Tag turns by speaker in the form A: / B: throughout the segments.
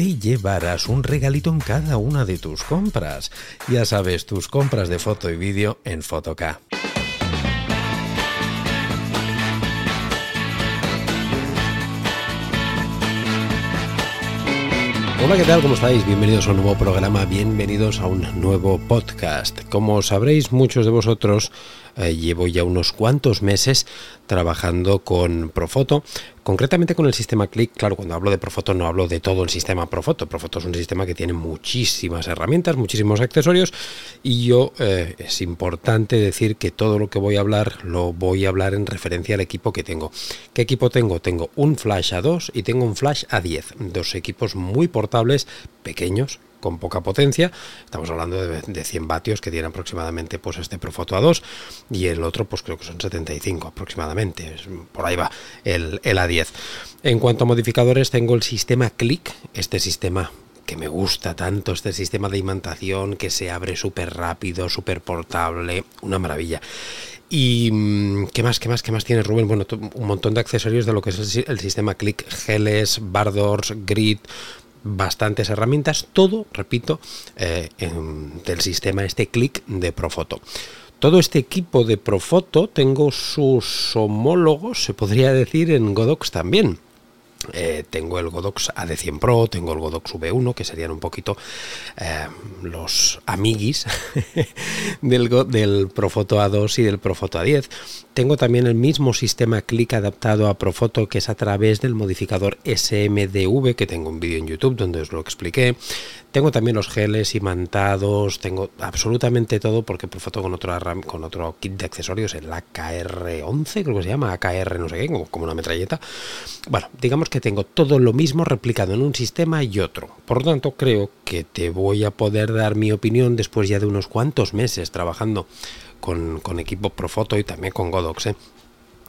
A: te llevarás un regalito en cada una de tus compras. Ya sabes, tus compras de foto y vídeo en Fotoca. Hola, ¿qué tal? ¿Cómo estáis? Bienvenidos a un nuevo programa, bienvenidos a un nuevo podcast. Como sabréis muchos de vosotros, eh, llevo ya unos cuantos meses trabajando con Profoto, concretamente con el sistema Click. Claro, cuando hablo de Profoto no hablo de todo el sistema Profoto. Profoto es un sistema que tiene muchísimas herramientas, muchísimos accesorios y yo eh, es importante decir que todo lo que voy a hablar lo voy a hablar en referencia al equipo que tengo. ¿Qué equipo tengo? Tengo un Flash A2 y tengo un Flash A10, dos equipos muy portables, pequeños, con poca potencia. Estamos hablando de, 100 vatios que tiene aproximadamente pues este Profoto A2 y el otro pues creo que son 75 aproximadamente. Por ahí va el, el A10. En cuanto a modificadores tengo el sistema Click, este sistema que me gusta tanto, este sistema de imantación que se abre súper rápido, súper portable, una maravilla. ¿Y mm, qué más, qué más, qué más tiene Rubén? Bueno, un montón de accesorios de lo que es el, sistema Click, geles, bardors, grid, bastantes herramientas, todo, repito, eh, del sistema este click de Profoto. Todo este equipo de Profoto tengo sus homólogos, se podría decir, en Godox también. Eh, tengo el Godox AD100 Pro, tengo el Godox V1, que serían un poquito eh, los amiguis del, del Profoto A2 y del Profoto A10. Tengo también el mismo sistema click adaptado a Profoto, que es a través del modificador SMDV, que tengo un vídeo en YouTube donde os lo expliqué. Tengo también los geles imantados, tengo absolutamente todo porque Profoto con otro, con otro kit de accesorios, el AKR11, creo que se llama, AKR no sé qué, como una metralleta. Bueno, digamos que tengo todo lo mismo replicado en un sistema y otro. Por lo tanto, creo que te voy a poder dar mi opinión después ya de unos cuantos meses trabajando con, con equipo Profoto y también con Godox. ¿eh?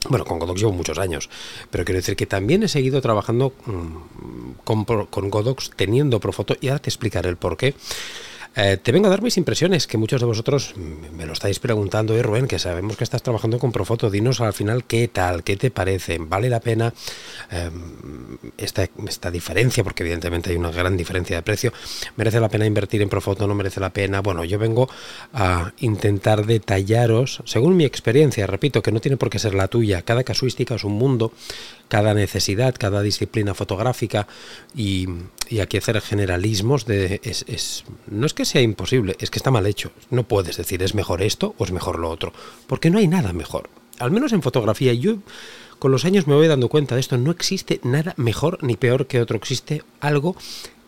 A: Bueno, con Godox llevo muchos años, pero quiero decir que también he seguido trabajando mm, con, con Godox teniendo Profoto y ahora te explicaré el por qué. Eh, te vengo a dar mis impresiones, que muchos de vosotros me lo estáis preguntando, eh, Rubén, que sabemos que estás trabajando con Profoto. Dinos al final qué tal, qué te parece, vale la pena em, esta, esta diferencia, porque evidentemente hay una gran diferencia de precio. ¿Merece la pena invertir en Profoto? ¿No merece la pena? Bueno, yo vengo a intentar detallaros, según mi experiencia, repito, que no tiene por qué ser la tuya, cada casuística es un mundo, cada necesidad, cada disciplina fotográfica y, y aquí hacer generalismos de es, no es que sea imposible, es que está mal hecho. No puedes decir es mejor esto o es mejor lo otro, porque no hay nada mejor. Al menos en fotografía yo con los años me voy dando cuenta de esto, no existe nada mejor ni peor que otro, existe algo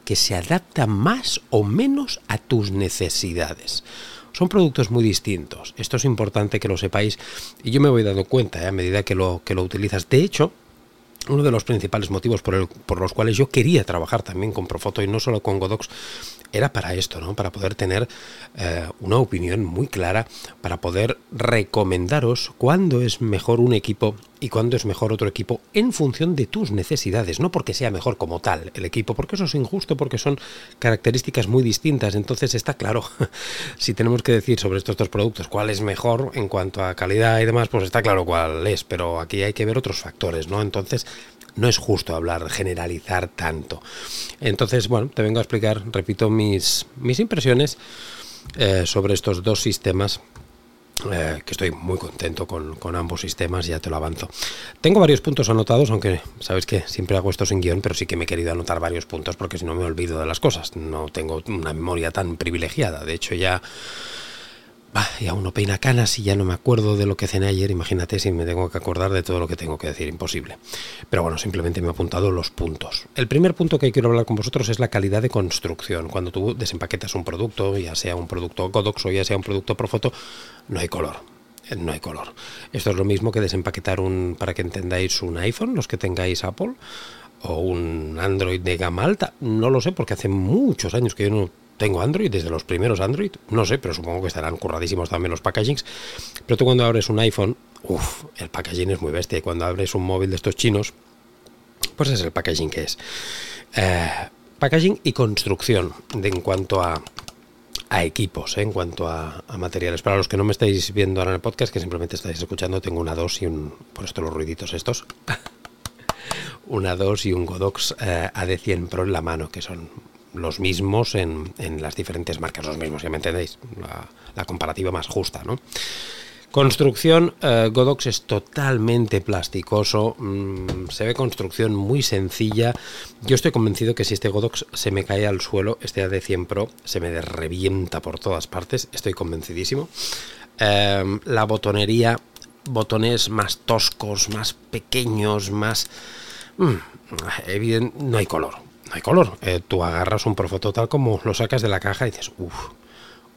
A: que se adapta más o menos a tus necesidades. Son productos muy distintos. Esto es importante que lo sepáis y yo me voy dando cuenta ¿eh? a medida que lo, que lo utilizas. De hecho, uno de los principales motivos por, el, por, los cuales yo quería trabajar también con Profoto y no solo con Godox era para esto, ¿no? Para poder tener eh, una opinión muy clara, para poder recomendaros cuándo es mejor un equipo y cuándo es mejor otro equipo en función de tus necesidades, no porque sea mejor como tal el equipo, porque eso es injusto, porque son características muy distintas. Entonces está claro, si tenemos que decir sobre estos dos productos cuál es mejor en cuanto a calidad y demás, pues está claro cuál es, pero aquí hay que ver otros factores, ¿no? Entonces no es justo hablar, generalizar tanto. Entonces, bueno, te vengo a explicar, repito, mis, mis impresiones eh, sobre estos dos sistemas eh, que estoy muy contento con, ambos sistemas, ya te lo avanzo. Tengo varios puntos anotados, aunque sabes que siempre hago esto sin guion, pero sí que me he querido anotar varios puntos porque si no me olvido de las cosas. No tengo una memoria tan privilegiada. De hecho, ya ya uno peina canas y ya no me acuerdo de lo que cené ayer. Imagínate si me tengo que acordar de todo lo que tengo que decir. Imposible. Pero bueno, simplemente me he apuntado los puntos. El primer punto que quiero hablar con vosotros es la calidad de construcción. Cuando tú desempaquetas un producto, ya sea un producto Godox o ya sea un producto Profoto, no hay color eh, no hay color. Esto es lo mismo que desempaquetar un, para que entendáis, un iPhone, los que tengáis Apple, o un Android de gama alta. No lo sé, porque hace muchos años que yo no tengo Android, desde los primeros Android, no sé, pero supongo que estarán curradísimos también los packagings. Pero tú cuando abres un iPhone, uff, el packaging es muy bestia. Y cuando abres un móvil de estos chinos, pues es el packaging que es. Eh, packaging y construcción de, en cuanto a, a equipos, eh, en cuanto a, materiales. Para los que no me estáis viendo ahora en el podcast, que simplemente estáis escuchando, tengo una 2 y un... Por esto los ruiditos estos. una 2 y un Godox eh, AD100 Pro en la mano, que son los mismos en, las diferentes marcas, los mismos, ya me entendéis, la, comparativa más justa, ¿no? Construcción, eh, Godox es totalmente plasticoso, mm, se ve construcción muy sencilla. Yo estoy convencido que si este Godox se me cae al suelo, este AD100 Pro se me revienta por todas partes, estoy convencidísimo. Em, la botonería, botones más toscos, más pequeños, más... Mm, no hay color hay color. Eh, tú agarras un Profoto tal como lo sacas de la caja y dices, uff,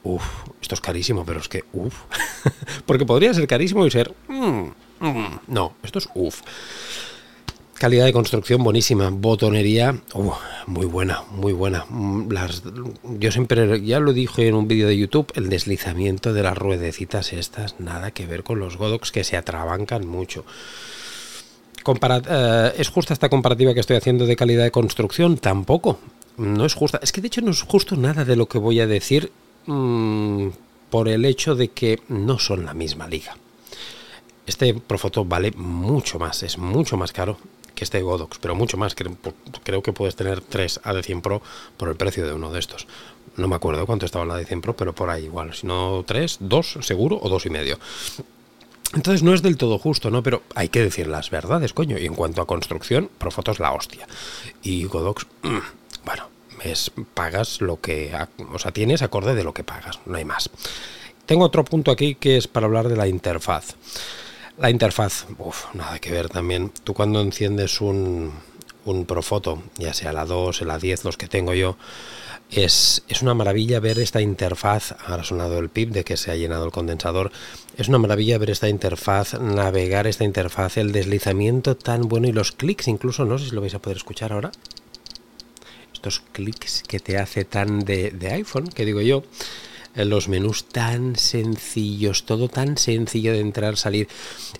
A: uff, esto es carísimo, pero es que, uff. Porque podría ser carísimo y ser, mm, mm". no, esto es uff. Calidad de construcción buenísima, botonería uh, muy buena, muy buena. Mm, las, yo siempre, ya lo dije en un vídeo de YouTube, el deslizamiento de las ruedecitas estas, nada que ver con los Godox que se atrabancan mucho. Eh, ¿Es justa esta comparativa que estoy haciendo de calidad de construcción? Tampoco. No es justa. Es que de hecho no es justo nada de lo que voy a decir mm, por el hecho de que no son la misma liga. Este Profoto vale mucho más, es mucho más caro que este Godox, pero mucho más. Creo, que puedes tener tres AD100 Pro por el precio de uno de estos. No me acuerdo cuánto estaba la AD100 Pro, pero por ahí igual. Si no tres, dos seguro o dos y medio. Entonces no es del todo justo, ¿no? Pero hay que decir las verdades, coño. Y en cuanto a construcción, Profoto es la hostia. Y Godox, mm, bueno, es, pagas lo que... O sea, tienes acorde de lo que pagas, no hay más. Tengo otro punto aquí que es para hablar de la interfaz. La interfaz, uff, nada que ver también. Tú cuando enciendes un, un Profoto, ya sea la 2, la 10, los que tengo yo, es, una maravilla ver esta interfaz, ahora ha sonado el pip de que se ha llenado el condensador, es una maravilla ver esta interfaz, navegar esta interfaz, el deslizamiento tan bueno y los clics incluso, no sé si lo vais a poder escuchar ahora, estos clics que te hace tan de iPhone, que digo yo, los menús tan sencillos, todo tan sencillo de entrar, salir.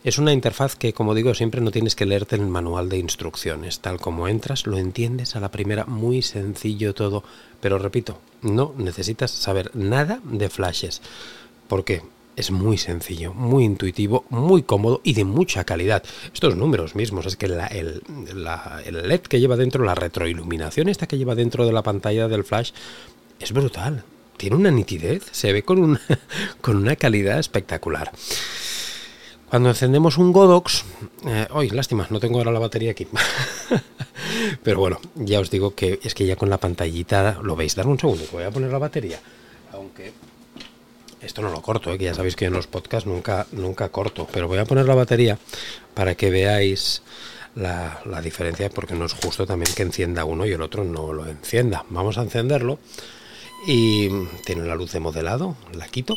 A: Es una interfaz que, como digo, siempre no tienes que leerte el manual de instrucciones. Tal como entras, lo entiendes a la primera, muy sencillo todo. Pero repito, no necesitas saber nada de flashes. porque Es muy sencillo, muy intuitivo, muy cómodo y de mucha calidad. Estos números mismos, es que el, el LED que lleva dentro, la retroiluminación esta que lleva dentro de la pantalla del flash, es brutal tiene una nitidez, se ve con una, con una calidad espectacular. Cuando encendemos un Godox, eh, hoy lástima, no tengo ahora la batería aquí. Pero bueno, ya os digo que es que ya con la pantallita lo veis. Dar un segundo, voy a poner la batería. Aunque esto no lo corto, eh, que ya sabéis que en los podcasts nunca, nunca corto. Pero voy a poner la batería para que veáis la, la diferencia, porque no es justo también que encienda uno y el otro no lo encienda. Vamos a encenderlo y tiene la luz de modelado, la quito.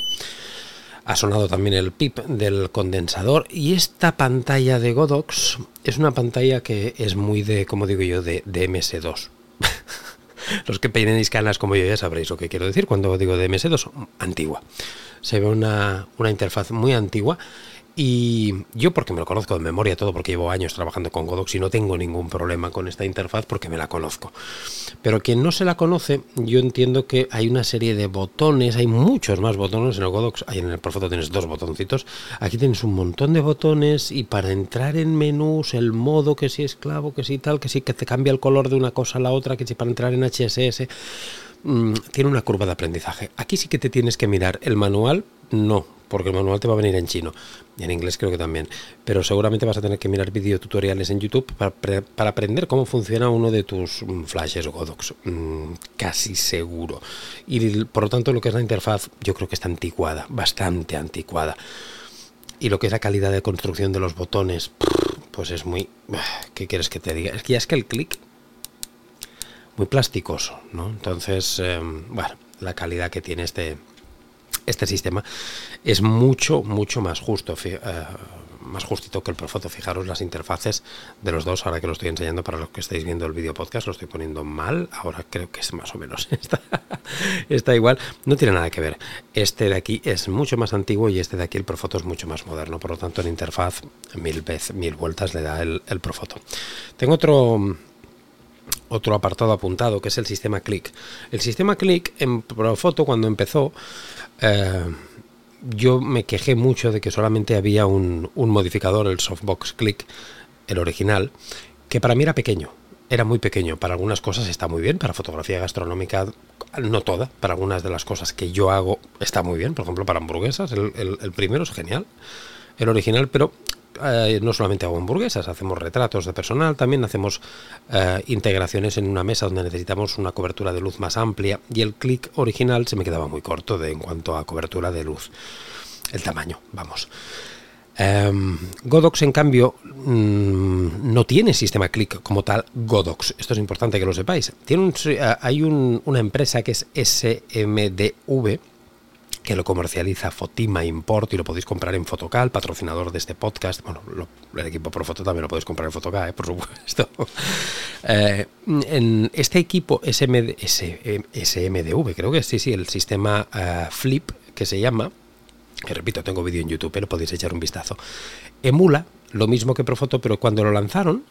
A: Ha sonado también el pip del condensador y esta pantalla de Godox es una pantalla que es muy de, como digo yo, de, de MS2. Los que peinéis canas como yo ya sabréis lo que quiero decir cuando digo de MS2, antigua. Se ve una, una interfaz muy antigua y yo porque me lo conozco de memoria todo, porque llevo años trabajando con Godox y no tengo ningún problema con esta interfaz porque me la conozco. Pero quien no se la conoce, yo entiendo que hay una serie de botones, hay muchos más botones en el Godox, ahí en el Profoto tienes dos botoncitos, aquí tienes un montón de botones y para entrar en menús, el modo que si es clavo, que si tal, que si que te cambia el color de una cosa a la otra, que si para entrar en HSS, mm, tiene una curva de aprendizaje. Aquí sí que te tienes que mirar el manual no, porque el manual te va a venir en chino. Y en inglés creo que también. Pero seguramente vas a tener que mirar videotutoriales en YouTube para, aprender cómo funciona uno de tus mm, flashes Godox. Mm, casi seguro. Y por lo tanto lo que es la interfaz yo creo que está anticuada, bastante anticuada. Y lo que es la calidad de construcción de los botones, pues es muy... ¿Qué quieres que te diga? Es que ya es que el clic... Muy plasticoso, ¿no? Entonces, em, bueno, la calidad que tiene este, este sistema es mucho, mucho más justo, eh, más justito que el Profoto. Fijaros las interfaces de los dos, ahora que lo estoy enseñando para los que estáis viendo el vídeo podcast, lo estoy poniendo mal, ahora creo que es más o menos, está, está igual, no tiene nada que ver. Este de aquí es mucho más antiguo y este de aquí, el Profoto, es mucho más moderno, por lo tanto en interfaz mil veces, mil vueltas le da el, el Profoto. Tengo otro otro apartado apuntado que es el sistema Click. El sistema Click en Profoto cuando empezó eh, yo me quejé mucho de que solamente había un, modificador, el Softbox Click, el original, que para mí era pequeño. Era muy pequeño. Para algunas cosas está muy bien, para fotografía gastronómica no toda, para algunas de las cosas que yo hago está muy bien. Por ejemplo, para hamburguesas, el primero es genial, el original, pero eh, no solamente hago hamburguesas, hacemos retratos de personal, también hacemos eh, integraciones en una mesa donde necesitamos una cobertura de luz más amplia y el clic original se me quedaba muy corto de, en cuanto a cobertura de luz. El tamaño, vamos. Em, Godox, en cambio, mm, no tiene sistema click como tal Godox. Esto es importante que lo sepáis. Tiene eh, hay una empresa que es SMDV, que lo comercializa Fotima Import y lo podéis comprar en Fotocal, patrocinador de este podcast. Bueno, el equipo Pro Foto también lo podéis comprar en Fotocal, ¿eh? por supuesto. Eh, en este equipo SMD, SMDV, creo que sí, sí, el sistema eh, Flip que se llama, que repito, tengo vídeo en YouTube, pero podéis echar un vistazo, emula lo mismo que Profoto, pero cuando lo lanzaron,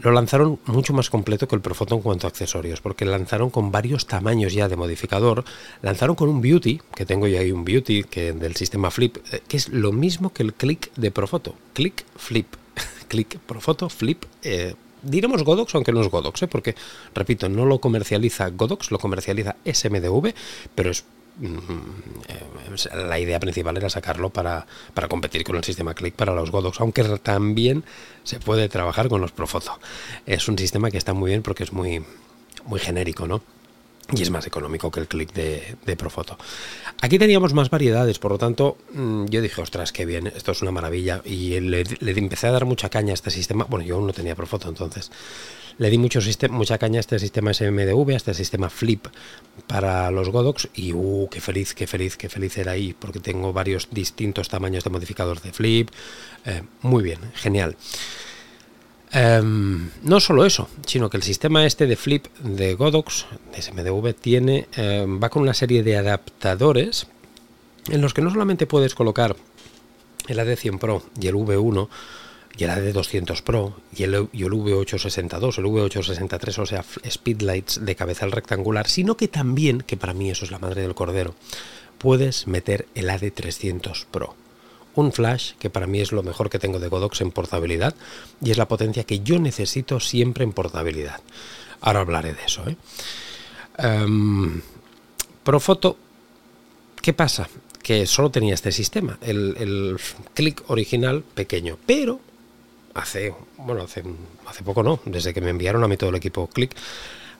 A: lo lanzaron mucho más completo que el Profoto en cuanto a accesorios, porque lanzaron con varios tamaños ya de modificador, lanzaron con un Beauty, que tengo ya ahí un Beauty que del sistema Flip, eh, que es lo mismo que el Click de Profoto, Click Flip, Click Profoto Flip. Eh, diremos Godox, aunque no es Godox, ¿eh? porque, repito, no lo comercializa Godox, lo comercializa SMDV, pero es la idea principal era sacarlo para, para, competir con el sistema Click para los Godox, aunque también se puede trabajar con los Profoto. Es un sistema que está muy bien porque es muy, muy genérico, ¿no? Y es más económico que el click de, de, Profoto. Aquí teníamos más variedades, por lo tanto, mm, yo dije, ostras, qué bien, esto es una maravilla. Y le, le empecé a dar mucha caña a este sistema. Bueno, yo aún no tenía Profoto entonces le di mucho mucha caña a este sistema SMDV, a este sistema Flip para los Godox y uh, qué feliz, qué feliz, qué feliz era ahí porque tengo varios distintos tamaños de modificador de Flip. Eh, muy bien, genial. Em, no solo eso, sino que el sistema este de Flip de Godox, de SMDV, tiene, em, va con una serie de adaptadores en los que no solamente puedes colocar el AD100 Pro y el V1, y el AD200 Pro y el, V862, el V863, o sea, speedlights de cabezal rectangular, sino que también, que para mí eso es la madre del cordero, puedes meter el AD300 Pro. Un flash que para mí es lo mejor que tengo de Godox en portabilidad y es la potencia que yo necesito siempre en portabilidad. Ahora hablaré de eso. ¿eh? Um, Profoto, ¿qué pasa? Que solo tenía este sistema, el, el clic original pequeño, pero hace, bueno, hace, hace poco no, desde que me enviaron a mí todo el equipo Click,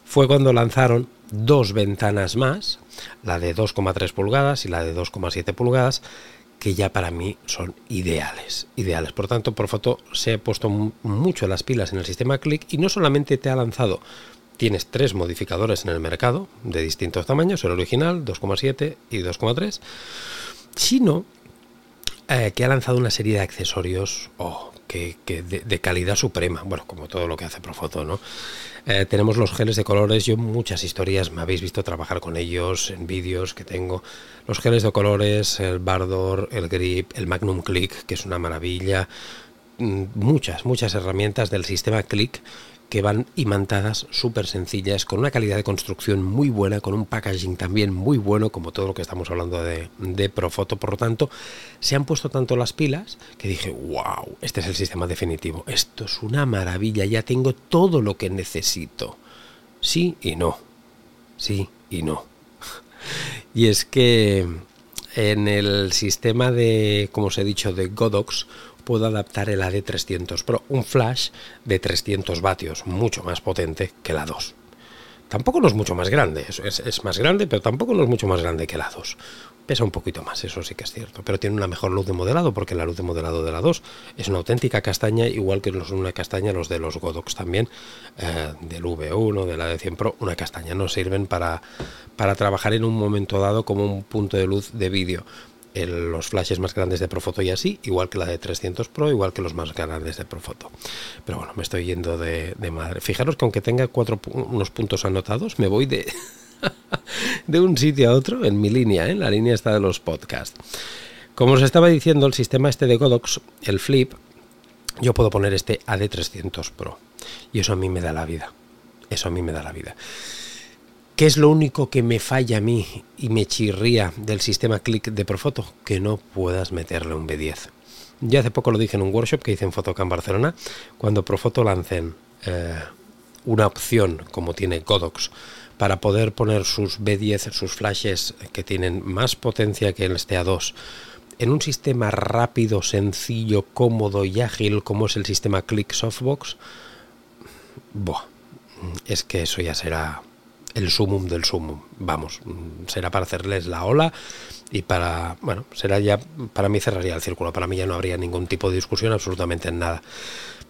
A: fue cuando lanzaron dos ventanas más, la de 2,3 pulgadas y la de 2,7 pulgadas, que ya para mí son ideales, ideales. Por tanto, por foto se ha puesto mucho las pilas en el sistema Click y no solamente te ha lanzado, tienes tres modificadores en el mercado de distintos tamaños, el original 2,7 y 2,3, sino eh, que ha lanzado una serie de accesorios oh, que, de, calidad suprema, bueno, como todo lo que hace Profoto, ¿no? Eh, tenemos los geles de colores, yo muchas historias me habéis visto trabajar con ellos en vídeos que tengo. Los geles de colores, el Bardor, el Grip, el Magnum Click, que es una maravilla. Mm, muchas, muchas herramientas del sistema Click que van imantadas súper sencillas, con una calidad de construcción muy buena, con un packaging también muy bueno, como todo lo que estamos hablando de, de Profoto. Por lo tanto, se han puesto tanto las pilas que dije, wow, este es el sistema definitivo. Esto es una maravilla, ya tengo todo lo que necesito. Sí y no. Sí y no. Y es que en el sistema de, como os he dicho, de Godox, puedo adaptar el AD300 Pro, un flash de 300 vatios, mucho más potente que la 2. Tampoco no es mucho más grande, es, más grande, pero tampoco no es mucho más grande que la 2. Pesa un poquito más, eso sí que es cierto, pero tiene una mejor luz de modelado porque la luz de modelado de la 2 es una auténtica castaña, igual que una castaña los de los Godox también, eh, del V1, de la de 100 Pro, una castaña, no sirven para, para trabajar en un momento dado como un punto de luz de vídeo los flashes más grandes de Profoto y así, igual que la de 300 Pro, igual que los más grandes de Profoto. Pero bueno, me estoy yendo de, madre. Fijaros que aunque tenga cuatro, unos puntos anotados, me voy de, de un sitio a otro en mi línea, en ¿eh? la línea está de los podcasts. Como os estaba diciendo, el sistema este de Godox, el Flip, yo puedo poner este AD300 Pro. Y eso a mí me da la vida. Eso a mí me da la vida. ¿Qué es lo único que me falla a mí y me chirría del sistema Click de Profoto? Que no puedas meterle un B10. Ya hace poco lo dije en un workshop que hice en Photocam Barcelona, cuando Profoto lancen eh, una opción como tiene Godox para poder poner sus B10, sus flashes que tienen más potencia que el este A2 en un sistema rápido, sencillo, cómodo y ágil como es el sistema Click Softbox, es que eso ya será el sumum del sumum. Vamos, será para hacerles la ola y para, bueno, será ya, para mí cerraría el círculo, para mí ya no habría ningún tipo de discusión absolutamente en nada.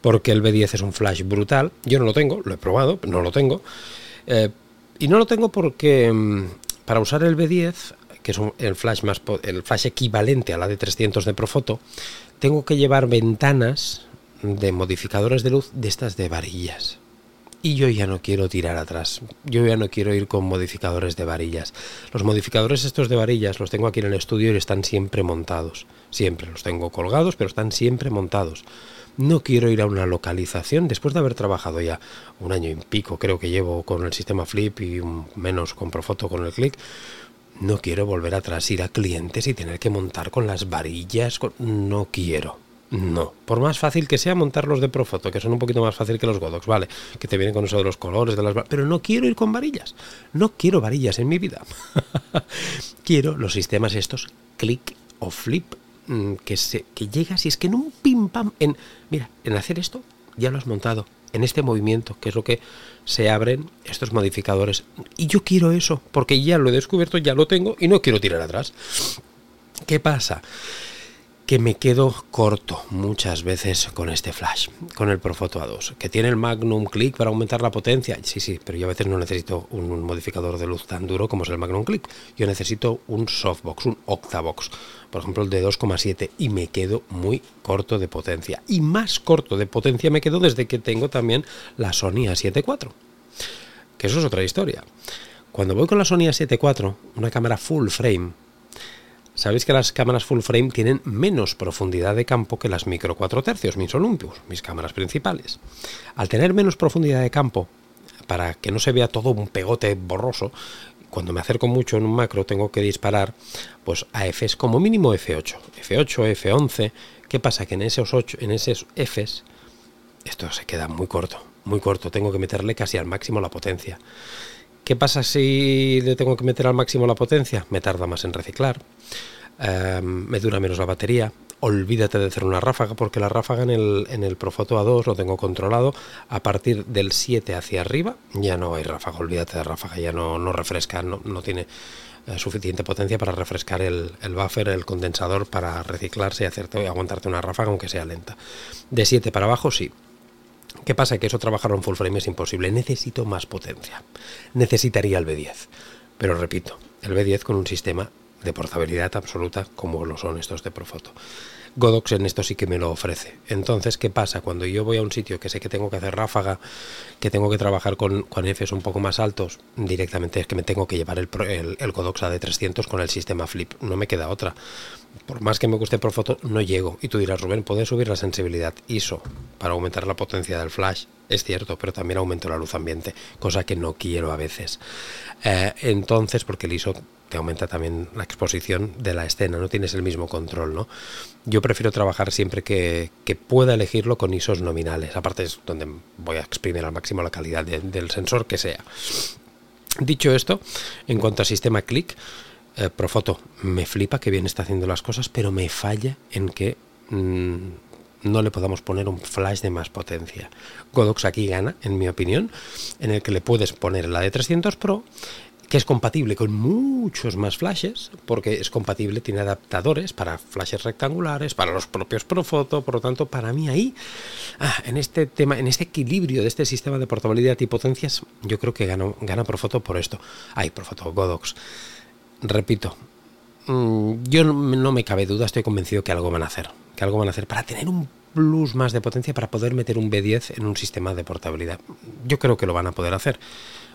A: Porque el B10 es un flash brutal, yo no lo tengo, lo he probado, no lo tengo. Eh, y no lo tengo porque mm, para usar el B10, que es el, flash más, el flash equivalente a la de 300 de Profoto, tengo que llevar ventanas de modificadores de luz de estas de varillas y yo ya no quiero tirar atrás. Yo ya no quiero ir con modificadores de varillas. Los modificadores estos de varillas los tengo aquí en el estudio y están siempre montados. Siempre los tengo colgados, pero están siempre montados. No quiero ir a una localización después de haber trabajado ya un año y pico, creo que llevo con el sistema Flip y menos con Profoto con el Click. No quiero volver atrás, ir a clientes y tener que montar con las varillas. No quiero. No, por más fácil que sea montarlos de Profoto, que son un poquito más fácil que los Godox, vale, que te vienen con eso de los colores, de las pero no quiero ir con varillas, no quiero varillas en mi vida. quiero los sistemas estos, click o flip, mm, que, se, que llegas y es que en un pim pam, en, mira, en hacer esto ya lo has montado, en este movimiento, que es lo que se abren estos modificadores. Y yo quiero eso, porque ya lo he descubierto, ya lo tengo y no quiero tirar atrás. ¿Qué pasa? Que me quedo corto muchas veces con este flash, con el Profoto A2, que tiene el Magnum Click para aumentar la potencia. Sí, sí, pero yo a veces no necesito un modificador de luz tan duro como es el Magnum Click. Yo necesito un softbox, un octavox, por ejemplo el de 2,7 y me quedo muy corto de potencia. Y más corto de potencia me quedo desde que tengo también la Sony A7 IV, que eso es otra historia. Cuando voy con la Sony A7 IV, una cámara full frame, Sabéis que las cámaras full frame tienen menos profundidad de campo que las micro 4 tercios, mis Olympus, mis cámaras principales. Al tener menos profundidad de campo, para que no se vea todo un pegote borroso, cuando me acerco mucho en un macro tengo que disparar pues a Fs como mínimo F8, F8, F11. ¿Qué pasa? Que en esos 8, en esos Fs esto se queda muy corto, muy corto, tengo que meterle casi al máximo la potencia. ¿Qué pasa si le tengo que meter al máximo la potencia? Me tarda más en reciclar, em, me dura menos la batería. Olvídate de hacer una ráfaga porque la ráfaga en el, en el Profoto A2 lo tengo controlado. A partir del 7 hacia arriba ya no hay ráfaga, olvídate de ráfaga, ya no, no refresca, no, tiene eh, suficiente potencia para refrescar el, el, buffer, el condensador para reciclarse y hacerte aguantarte una ráfaga aunque sea lenta. De 7 para abajo sí, ¿Qué pasa? Que eso trabajarlo en full frame es imposible. Necesito más potencia. Necesitaría el B10. Pero repito, el B10 con un sistema de portabilidad absoluta como lo son estos de Profoto. Godox en esto sí que me lo ofrece. Entonces, ¿qué pasa? Cuando yo voy a un sitio que sé que tengo que hacer ráfaga, que tengo que trabajar con, con Fs un poco más altos, directamente es que me tengo que llevar el, el, el Godox AD300 con el sistema Flip. No me queda otra. Por más que me guste Profoto, no llego. Y tú dirás, Rubén, ¿puedes subir la sensibilidad ISO para aumentar la potencia del flash? Es cierto, pero también aumento la luz ambiente, cosa que no quiero a veces. Eh, entonces, porque el ISO te aumenta también la exposición de la escena, no tienes el mismo control, ¿no? Yo prefiero trabajar siempre que, pueda elegirlo con ISOs nominales, aparte es donde voy a exprimir al máximo la calidad del sensor que sea. Dicho esto, en cuanto al sistema click, Eh, Profoto me flipa que bien está haciendo las cosas, pero me falla en que mm, no le podamos poner un flash de más potencia. Godox aquí gana, en mi opinión, en el que le puedes poner la de 300 Pro que es compatible con muchos más flashes, porque es compatible, tiene adaptadores para flashes rectangulares, para los propios Profoto, por lo tanto, para mí ahí, ah, en este tema, en este equilibrio de este sistema de portabilidad y potencias, yo creo que gana, gana Profoto por esto. Ay, Profoto, Godox. Repito, mm, yo no me cabe duda, estoy convencido que algo van a hacer, que algo van a hacer para tener un plus más de potencia para poder meter un B10 en un sistema de portabilidad. Yo creo que lo van a poder hacer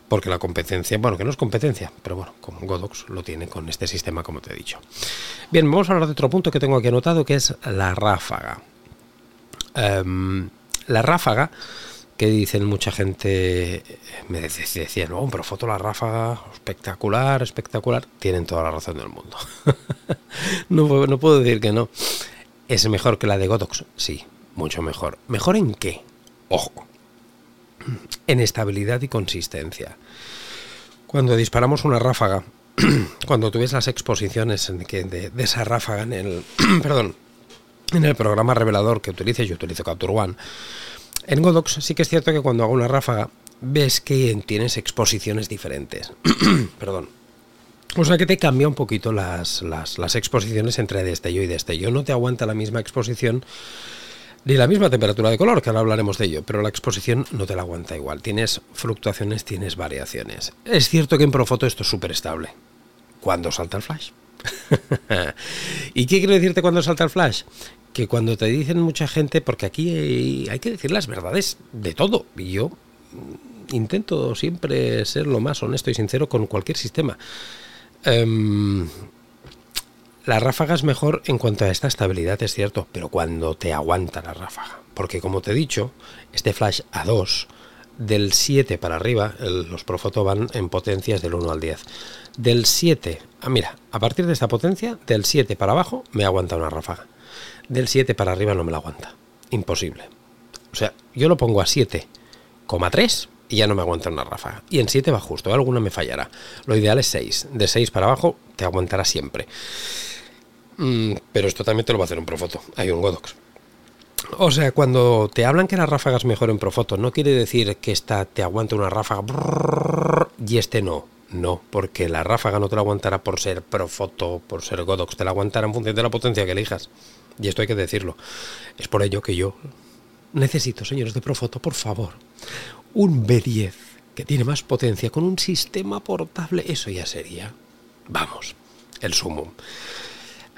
A: porque la competencia, bueno, que no es competencia, pero bueno, como Godox lo tiene con este sistema, como te he dicho. Bien, vamos a hablar de otro punto que tengo aquí anotado, que es la ráfaga. Em, la ráfaga, que dicen mucha gente, me decían, no, pero foto la ráfaga, espectacular, espectacular, tienen toda la razón del mundo. no, no puedo decir que no. ¿Es mejor que la de Godox? Sí, mucho mejor. ¿Mejor en qué? Ojo, en estabilidad y consistencia. Cuando disparamos una ráfaga, cuando tú ves las exposiciones de, esa ráfaga en el, perdón, en el programa revelador que utilice, yo utilizo Capture One, en Godox sí que es cierto que cuando hago una ráfaga ves que tienes exposiciones diferentes. perdón. O sea que te cambia un poquito las, las, exposiciones entre destello y destello. No te aguanta la misma exposición ni la misma temperatura de color, que ahora hablaremos de ello, pero la exposición no te la aguanta igual. Tienes fluctuaciones, tienes variaciones. Es cierto que en Profoto esto es súper estable. ¿Cuándo salta el flash? ¿Y qué quiero decirte cuando salta el flash? Que cuando te dicen mucha gente, porque aquí hay, que decir las verdades de todo, y yo intento siempre ser lo más honesto y sincero con cualquier sistema. Em, la ráfaga es mejor en cuanto a esta estabilidad, es cierto, pero cuando te aguanta la ráfaga. Porque como te he dicho, este flash A2 del 7 para arriba, los Profoto van en potencias del 1 al 10. Del 7, ah, mira, a partir de esta potencia, del 7 para abajo me aguanta una ráfaga. Del 7 para arriba no me la aguanta. Imposible. O sea, yo lo pongo a 7,3 y ya no me aguanta una ráfaga. Y en 7 va justo, alguna me fallará. Lo ideal es 6. De 6 para abajo te aguantará siempre. Mm, pero esto también te lo va a hacer un Profoto. Hay un Godox. O sea, cuando te hablan que la ráfaga es mejor en Profoto, no quiere decir que esta te aguante una ráfaga y este no. No, porque la ráfaga no te la aguantará por ser Profoto, por ser Godox, te la aguantará en función de la potencia que elijas. Y esto hay que decirlo. Es por ello que yo necesito, señores de Profoto, por favor, un B10 que tiene más potencia con un sistema portable. Eso ya sería, vamos, el sumo.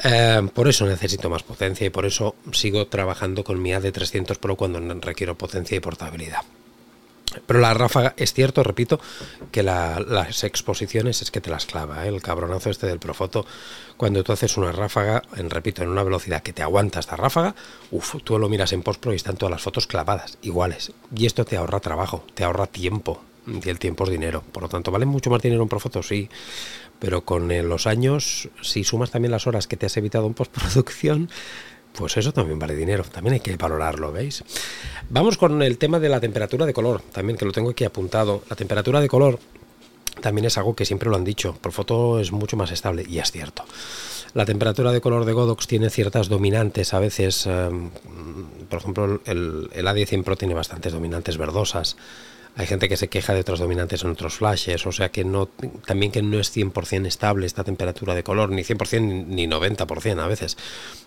A: Eh, por eso necesito más potencia y por eso sigo trabajando con mi AD300 Pro cuando requiero potencia y portabilidad. Pero la ráfaga, es cierto, repito, que las exposiciones es que te las clava. ¿eh? El cabronazo este del Profoto, cuando tú haces una ráfaga, en, repito, en una velocidad que te aguanta esta ráfaga, uff, tú lo miras en postpro y están todas las fotos clavadas, iguales. Y esto te ahorra trabajo, te ahorra tiempo. Y el tiempo es dinero. Por lo tanto, ¿vale mucho más dinero un Profoto? Sí pero con eh, los años, si sumas también las horas que te has evitado en postproducción, pues eso también vale dinero, también hay que valorarlo, ¿veis? Vamos con el tema de la temperatura de color, también que lo tengo aquí apuntado. La temperatura de color también es algo que siempre lo han dicho, por foto es mucho más estable y es cierto. La temperatura de color de Godox tiene ciertas dominantes, a veces, em, por ejemplo, el, el A10 Pro tiene bastantes dominantes verdosas, hay gente que se queja de otros dominantes en otros flashes, o sea que no, también que no es 100% estable esta temperatura de color, ni 100% ni 90% a veces.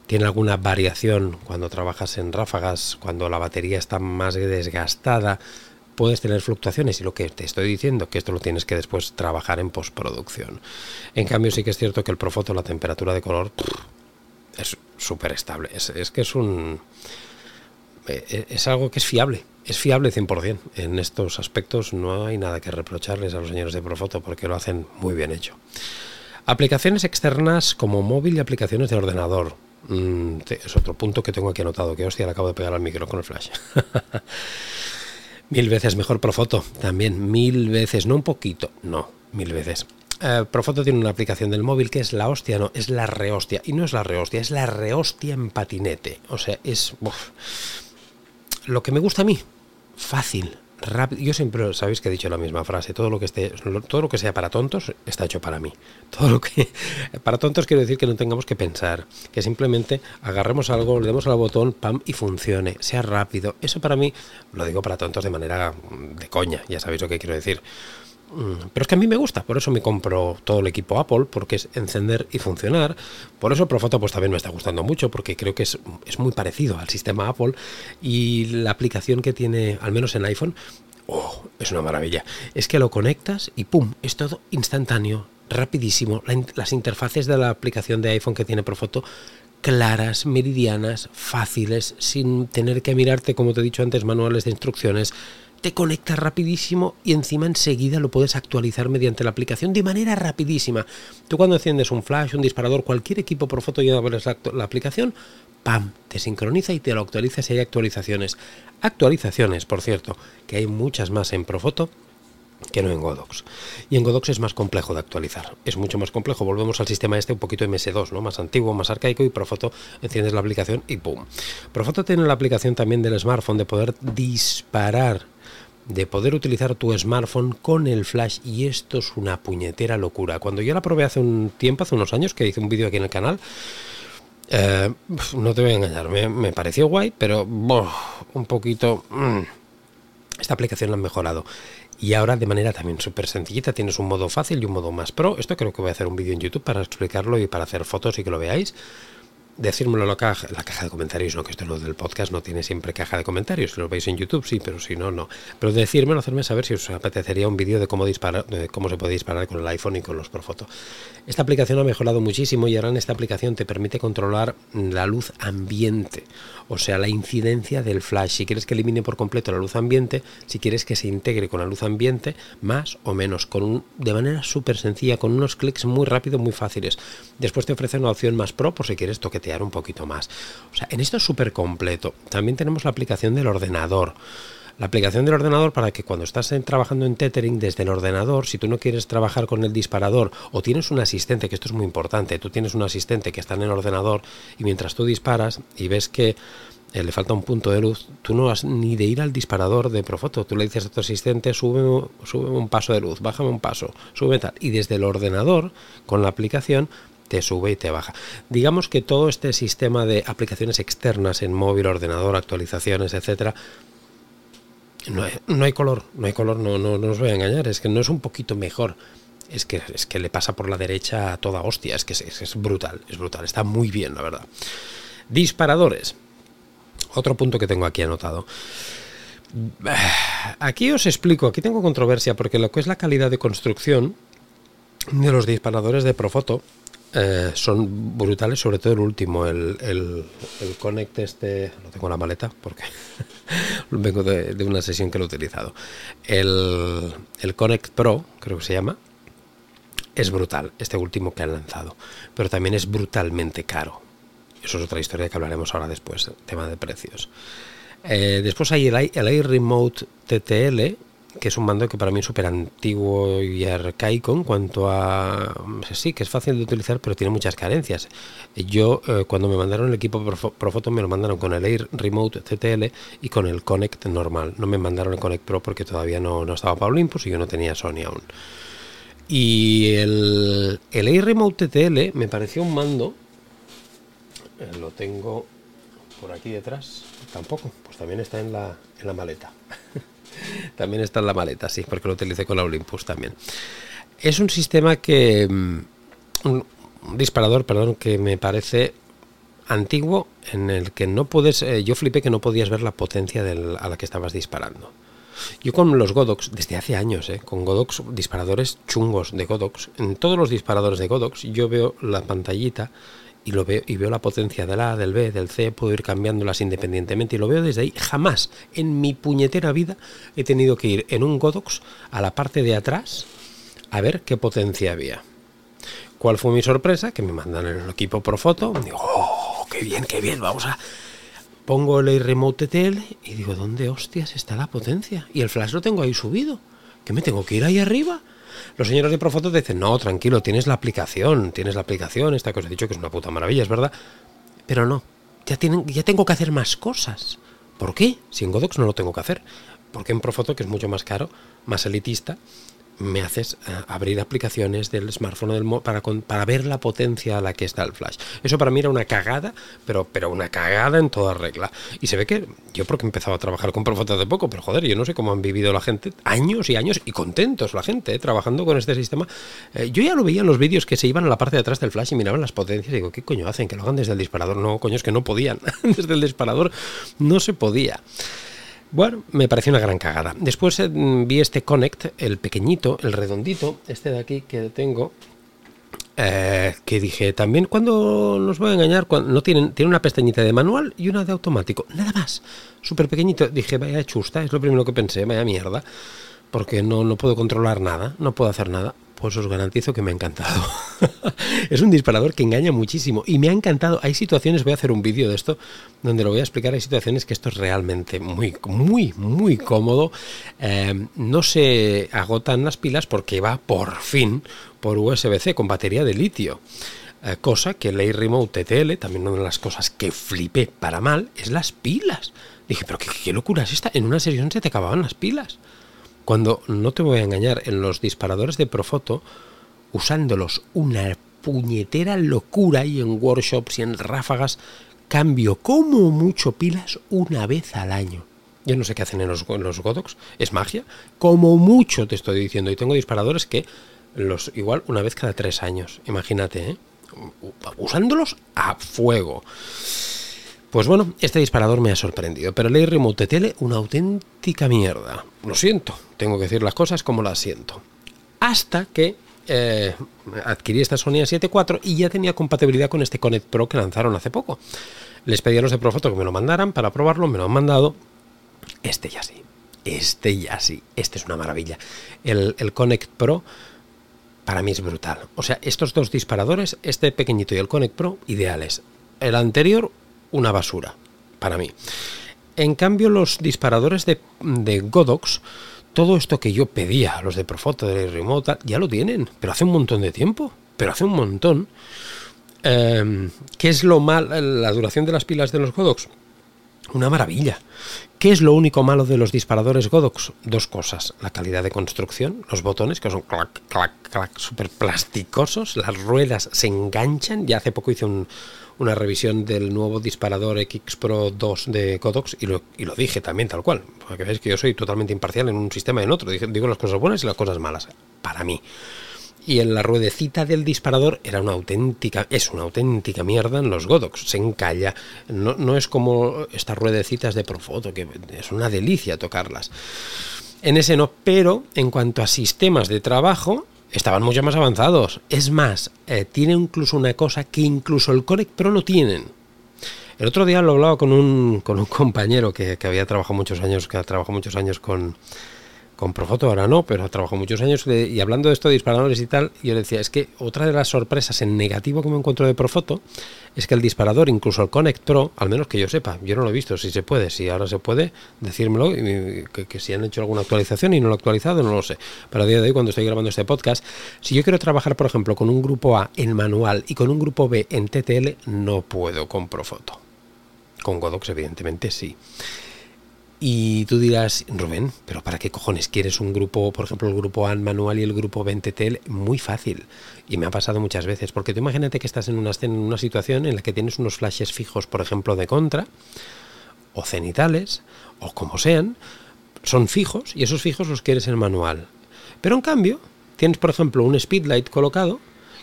A: Tiene alguna variación cuando trabajas en ráfagas, cuando la batería está más desgastada, puedes tener fluctuaciones y lo que te estoy diciendo que esto lo tienes que después trabajar en postproducción. En cambio sí que es cierto que el Profoto, la temperatura de color es súper estable, es, es que es un... Eh, es algo que es fiable es fiable 100%. En estos aspectos no hay nada que reprocharles a los señores de Profoto porque lo hacen muy bien hecho. Aplicaciones externas como móvil y aplicaciones de ordenador. Mm, es otro punto que tengo aquí anotado, que hostia, le acabo de pegar al micro con el flash. mil veces mejor Profoto, también mil veces, no un poquito, no, mil veces. Eh, Profoto tiene una aplicación del móvil que es la hostia, no, es la rehostia. Y no es la rehostia, es la rehostia en patinete. O sea, es lo que me gusta a mí, fácil, rápido. Yo siempre sabéis que he dicho la misma frase. Todo lo que esté, todo lo que sea para tontos está hecho para mí. Todo lo que para tontos quiero decir que no tengamos que pensar, que simplemente agarremos algo, le demos al botón, pam y funcione, sea rápido. Eso para mí lo digo para tontos de manera de coña. Ya sabéis lo que quiero decir. Mm, pero es que a mí me gusta, por eso me compro todo el equipo Apple, porque es encender y funcionar. Por eso Profoto pues también me está gustando mucho, porque creo que es, es muy parecido al sistema Apple y la aplicación que tiene, al menos en iPhone, oh, es una maravilla. Es que lo conectas y ¡pum! Es todo instantáneo, rapidísimo. las interfaces de la aplicación de iPhone que tiene Profoto claras, meridianas, fáciles, sin tener que mirarte, como te he dicho antes, manuales de instrucciones te conecta rapidísimo y encima enseguida lo puedes actualizar mediante la aplicación de manera rapidísima. Tú cuando enciendes un flash, un disparador, cualquier equipo por foto y abres la, aplicación, ¡pam! Te sincroniza y te lo actualiza si hay actualizaciones. Actualizaciones, por cierto, que hay muchas más en Profoto que no en Godox. Y en Godox es más complejo de actualizar. Es mucho más complejo. Volvemos al sistema este un poquito MS2, ¿no? Más antiguo, más arcaico y Profoto enciendes la aplicación y ¡pum! Profoto tiene la aplicación también del smartphone de poder disparar de poder utilizar tu smartphone con el flash y esto es una puñetera locura. Cuando yo la probé hace un tiempo, hace unos años, que hice un vídeo aquí en el canal, eh, no te voy a engañar, me, pareció guay, pero un poquito... Mm, esta aplicación la han mejorado. Y ahora de manera también súper sencillita, tienes un modo fácil y un modo más pro. Esto creo que voy a hacer un vídeo en YouTube para explicarlo y para hacer fotos y que lo veáis decírmelo en la caja, la caja de comentarios, no que esto no del podcast no tiene siempre caja de comentarios, si lo veis en YouTube sí, pero si no, no. Pero decírmelo, hacerme saber si os apetecería un vídeo de cómo disparar, cómo se puede disparar con el iPhone y con los Profoto. Esta aplicación ha mejorado muchísimo y ahora en esta aplicación te permite controlar la luz ambiente, o sea, la incidencia del flash. Si quieres que elimine por completo la luz ambiente, si quieres que se integre con la luz ambiente, más o menos, con un, de manera súper sencilla, con unos clics muy rápidos, muy fáciles. Después te ofrece una opción más pro por si quieres toquetear un poquito más. O sea, en esto es súper completo. También tenemos la aplicación del ordenador. La aplicación del ordenador para que cuando estás trabajando en tethering desde el ordenador, si tú no quieres trabajar con el disparador o tienes un asistente, que esto es muy importante, tú tienes un asistente que está en el ordenador y mientras tú disparas y ves que eh, le falta un punto de luz, tú no vas ni de ir al disparador de Profoto, tú le dices a tu asistente, sube, sube un paso de luz, bájame un paso, sube tal, y desde el ordenador, con la aplicación, te sube y te baja. Digamos que todo este sistema de aplicaciones externas en móvil, ordenador, actualizaciones, etcétera, no hay, color, no hay color, no, no, no, os voy a engañar, es que no es un poquito mejor, es que, es que le pasa por la derecha a toda hostia, es que es, es brutal, es brutal, está muy bien, la verdad. Disparadores, otro punto que tengo aquí anotado. Aquí os explico, aquí tengo controversia porque lo que es la calidad de construcción de los disparadores de Profoto eh, son brutales, sobre todo el último, el, el, el, Connect este, lo tengo en la maleta porque vengo de, una sesión que lo he utilizado. El, el Connect Pro, creo que se llama, es brutal, este último que han lanzado, pero también es brutalmente caro. Eso es otra historia que hablaremos ahora después, tema de precios. Eh, después hay el, el Air Remote TTL, que es un mando que para mí es súper antiguo y arcaico en cuanto a... Sí, que es fácil de utilizar, pero tiene muchas carencias. Yo, eh, cuando me mandaron el equipo Profoto, me lo mandaron con el Air Remote CTL y con el Connect normal. No me mandaron el Connect Pro porque todavía no, no estaba para Olympus y yo no tenía Sony aún. Y el, el Air Remote TTL me pareció un mando... Eh, lo tengo por aquí detrás. Tampoco, pues también está en la, en la maleta. también está en la maleta, sí, porque lo utilicé con la Olympus también. Es un sistema que... Mm, un, disparador, perdón, que me parece antiguo en el que no puedes... Eh, yo flipé que no podías ver la potencia a la que estabas disparando. Yo con los Godox, desde hace años, eh, con Godox, disparadores chungos de Godox, en todos los disparadores de Godox, yo veo la pantallita y lo veo y veo la potencia del A, del B, del C, puedo ir cambiándolas independientemente y lo veo desde ahí. Jamás en mi puñetera vida he tenido que ir en un Godox a la parte de atrás a ver qué potencia había. ¿Cuál fue mi sorpresa? Que me mandan el equipo por foto. Digo, oh, qué bien, qué bien, vamos a. Pongo el Remote TL y digo, ¿dónde hostias está la potencia? Y el flash lo tengo ahí subido. ¿Que me tengo que ir ahí arriba? Los señores de Profoto dicen, no, tranquilo, tienes la aplicación, tienes la aplicación, esta os he dicho que es una puta maravilla, es verdad. Pero no, ya, tienen, ya tengo que hacer más cosas. ¿Por qué? Si en Godox no lo tengo que hacer. Porque en Profoto, que es mucho más caro, más elitista, me haces eh, abrir aplicaciones del smartphone del para, para ver la potencia a la que está el flash. Eso para mí era una cagada, pero, pero una cagada en toda regla. Y se ve que yo porque he empezado a trabajar con Profoto hace poco, pero joder, yo no sé cómo han vivido la gente, años y años y contentos la gente eh, trabajando con este sistema. Eh, yo ya lo veía en los vídeos que se iban a la parte de atrás del flash y miraban las potencias y digo, ¿qué coño hacen? Que lo hagan desde el disparador. No, coño, es que no podían. desde el disparador no se podía. Bueno, me pareció una gran cagada. Después eh, vi este Connect, el pequeñito, el redondito, este de aquí que tengo, eh, que dije también cuando nos voy a engañar, no tienen, tiene una pestañita de manual y una de automático, nada más, súper pequeñito. Dije, vaya chusta, es lo primero que pensé, vaya mierda, porque no, no puedo controlar nada, no puedo hacer nada. Pues os garantizo que me ha encantado. es un disparador que engaña muchísimo y me ha encantado. Hay situaciones, voy a hacer un vídeo de esto donde lo voy a explicar. Hay situaciones que esto es realmente muy, muy, muy cómodo. Eh, no se agotan las pilas porque va por fin por USB-C con batería de litio. Eh, cosa que el Remote TTL, también una de las cosas que flipé para mal, es las pilas. Dije, pero qué, qué locura es esta. En una sesión se te acababan las pilas. Cuando, no te voy a engañar, en los disparadores de Profoto, usándolos una puñetera locura y en workshops y en ráfagas, cambio como mucho pilas una vez al año. Yo no sé qué hacen en los, los Godox, es magia. Como mucho te estoy diciendo. Y tengo disparadores que los igual una vez cada tres años. Imagínate, ¿eh? usándolos a fuego. Pues bueno, este disparador me ha sorprendido, pero el Remote Tele una auténtica mierda. Lo siento, tengo que decir las cosas como las siento. Hasta que eh, adquirí esta Sony A7 IV y ya tenía compatibilidad con este Connect Pro que lanzaron hace poco. Les pedí a los de Profoto que me lo mandaran para probarlo, me lo han mandado. Este ya sí, este ya sí, este es una maravilla. El, el Connect Pro para mí es brutal. O sea, estos dos disparadores, este pequeñito y el Connect Pro, ideales. El anterior, una basura, para mí. En cambio, los disparadores de, Godox, todo esto que yo pedía los de Profoto, de Remote, ya lo tienen, pero hace un montón de tiempo, pero hace un montón. Em, ¿Qué es lo mal, la duración de las pilas de los Godox? Una maravilla. ¿Qué es lo único malo de los disparadores Godox? Dos cosas. La calidad de construcción, los botones que son clac, clac, clac, súper plasticosos, las ruedas se enganchan. Ya hace poco hice una revisión del nuevo disparador X Pro 2 de Godox y lo, y lo dije también tal cual. Para que veáis que yo soy totalmente imparcial en un sistema y en otro. Digo las cosas buenas y las cosas malas. Para mí y en la ruedecita del disparador era una auténtica, es una auténtica mierda en los Godox, se encalla, no, no es como estas ruedecitas de Profoto, que es una delicia tocarlas. En ese no, pero en cuanto a sistemas de trabajo, estaban mucho más avanzados. Es más, eh, tiene incluso una cosa que incluso el Connect Pro no tienen. El otro día lo hablaba con un, con un compañero que, que había trabajado muchos años, que ha trabajado muchos años con, con Profoto ahora no, pero trabajado muchos años y hablando de esto de disparadores y tal, yo le decía, es que otra de las sorpresas en negativo que me encuentro de Profoto es que el disparador, incluso el Connect Pro, al menos que yo sepa, yo no lo he visto, si se puede, si ahora se puede, decírmelo, que, que si han hecho alguna actualización y no lo he actualizado, no lo sé. Pero a día de hoy, cuando estoy grabando este podcast, si yo quiero trabajar, por ejemplo, con un grupo A en manual y con un grupo B en TTL, no puedo con Profoto. Con Godox, evidentemente, sí. Y tú dirás, Rubén, pero ¿para qué cojones quieres un grupo, por ejemplo, el grupo AN manual y el grupo 20TL? Muy fácil. Y me ha pasado muchas veces. Porque tú imagínate que estás en una, en una situación en la que tienes unos flashes fijos, por ejemplo, de contra, o cenitales, o como sean, son fijos y esos fijos los quieres en manual. Pero en cambio, tienes, por ejemplo, un speedlight colocado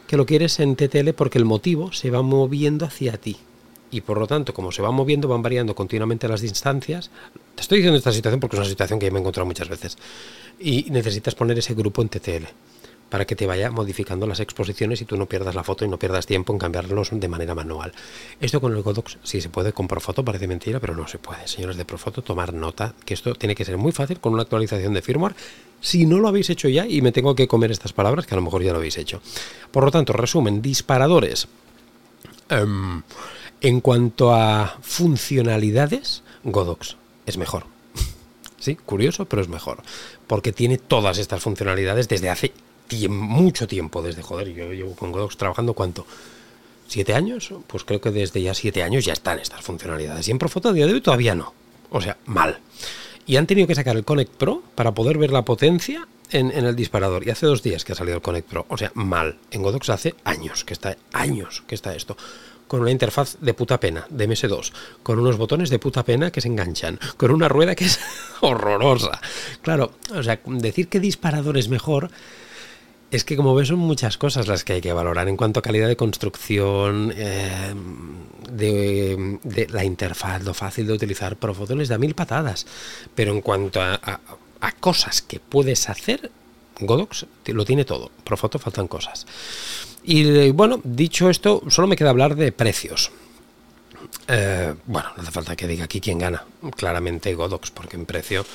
A: que lo quieres en TTL porque el motivo se va moviendo hacia ti y por lo tanto, como se van moviendo, van variando continuamente las distancias. Te estoy diciendo esta situación porque es una situación que me he encontrado muchas veces. Y necesitas poner ese grupo en TTL para que te vaya modificando las exposiciones y tú no pierdas la foto y no pierdas tiempo en cambiarlos de manera manual. Esto con el Godox sí se puede, con Profoto parece mentira, pero no se puede. Señores de Profoto, tomar nota que esto tiene que ser muy fácil con una actualización de firmware. Si no lo habéis hecho ya, y me tengo que comer estas palabras, que a lo mejor ya lo habéis hecho. Por lo tanto, resumen, disparadores. Em, en cuanto a funcionalidades, Godox es mejor. sí, curioso, pero es mejor. Porque tiene todas estas funcionalidades desde hace mucho tiempo. Desde, joder, yo llevo con Godox trabajando cuánto. ¿Siete años? Pues creo que desde ya siete años ya están estas funcionalidades. Y en Profoto a día de hoy todavía no. O sea, mal. Y han tenido que sacar el Connect Pro para poder ver la potencia en, el disparador. Y hace dos días que ha salido el Connect Pro. O sea, mal. En Godox hace años que está, años que está esto con una interfaz de puta pena, de MS2, con unos botones de puta pena que se enganchan, con una rueda que es horrorosa. Claro, o sea, decir que disparador es mejor es que como ves son muchas cosas las que hay que valorar en cuanto a calidad de construcción, eh, de, la interfaz, lo fácil de utilizar. Profoto les da mil patadas, pero en cuanto a, a cosas que puedes hacer, Godox lo tiene todo. Profoto faltan cosas. Y bueno, dicho esto, solo me queda hablar de precios. Eh, bueno, no hace falta que diga aquí quién gana. Claramente Godox, porque en precio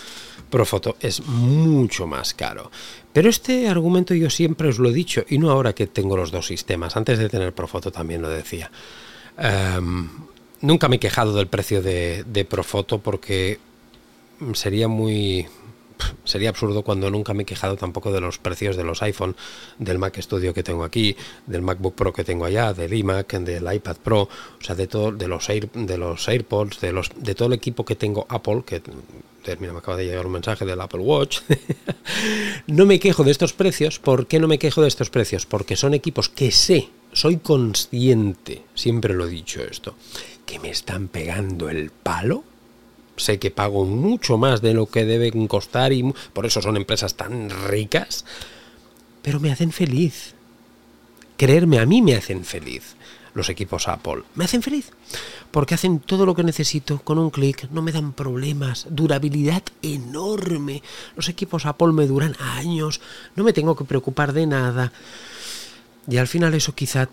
A: Profoto es mucho más caro. Pero este argumento yo siempre os lo he dicho, y no ahora que tengo los dos sistemas. Antes de tener Profoto también lo decía. Em, nunca me he quejado del precio de Profoto porque sería muy sería absurdo cuando nunca me he quejado tampoco de los precios de los iPhone, del Mac Studio que tengo aquí, del MacBook Pro que tengo allá, del iMac, del iPad Pro, o sea, de todo, de los Air, de los AirPods, de los, de todo el equipo que tengo Apple, que mira, me acaba de llegar un mensaje del Apple Watch. no me quejo de estos precios. ¿Por qué no me quejo de estos precios? Porque son equipos que sé, soy consciente, siempre lo he dicho esto, que me están pegando el palo sé que pago mucho más de lo que deben costar y por eso son empresas tan ricas, pero me hacen feliz. Creerme, a mí me hacen feliz los equipos Apple. Me hacen feliz porque hacen todo lo que necesito con un clic, no me dan problemas, durabilidad enorme. Los equipos Apple me duran años, no me tengo que preocupar de nada. Y al final eso quizá